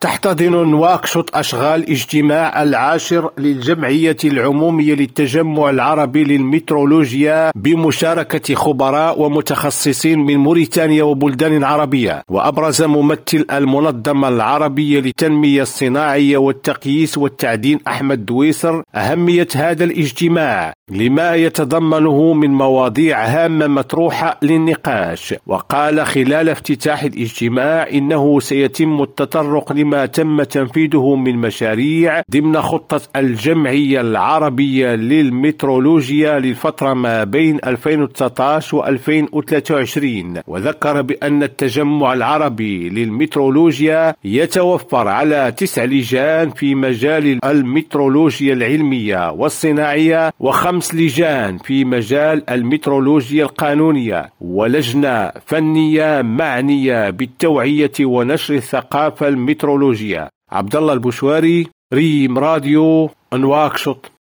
تحتضن نواكشوط أشغال اجتماع العاشر للجمعية العمومية للتجمع العربي للمترولوجيا بمشاركة خبراء ومتخصصين من موريتانيا وبلدان عربية وأبرز ممثل المنظمة العربية للتنمية الصناعية والتقييس والتعدين أحمد دويسر أهمية هذا الاجتماع. لما يتضمنه من مواضيع هامة مطروحة للنقاش. وقال خلال افتتاح الاجتماع إنه سيتم التطرق لما تم تنفيذه من مشاريع ضمن خطة الجمعية العربية للمترولوجيا للفترة ما بين 2019 و 2023 وذكر بأن التجمع العربي للمترولوجيا يتوفر على تسع لجان في مجال المترولوجيا العلمية والصناعية وخمس لجان في مجال المترولوجيا القانونية ولجنة فنية معنية بالتوعية ونشر الثقافة المترولوجية عبد الله البشواري ريم راديو نواكشوط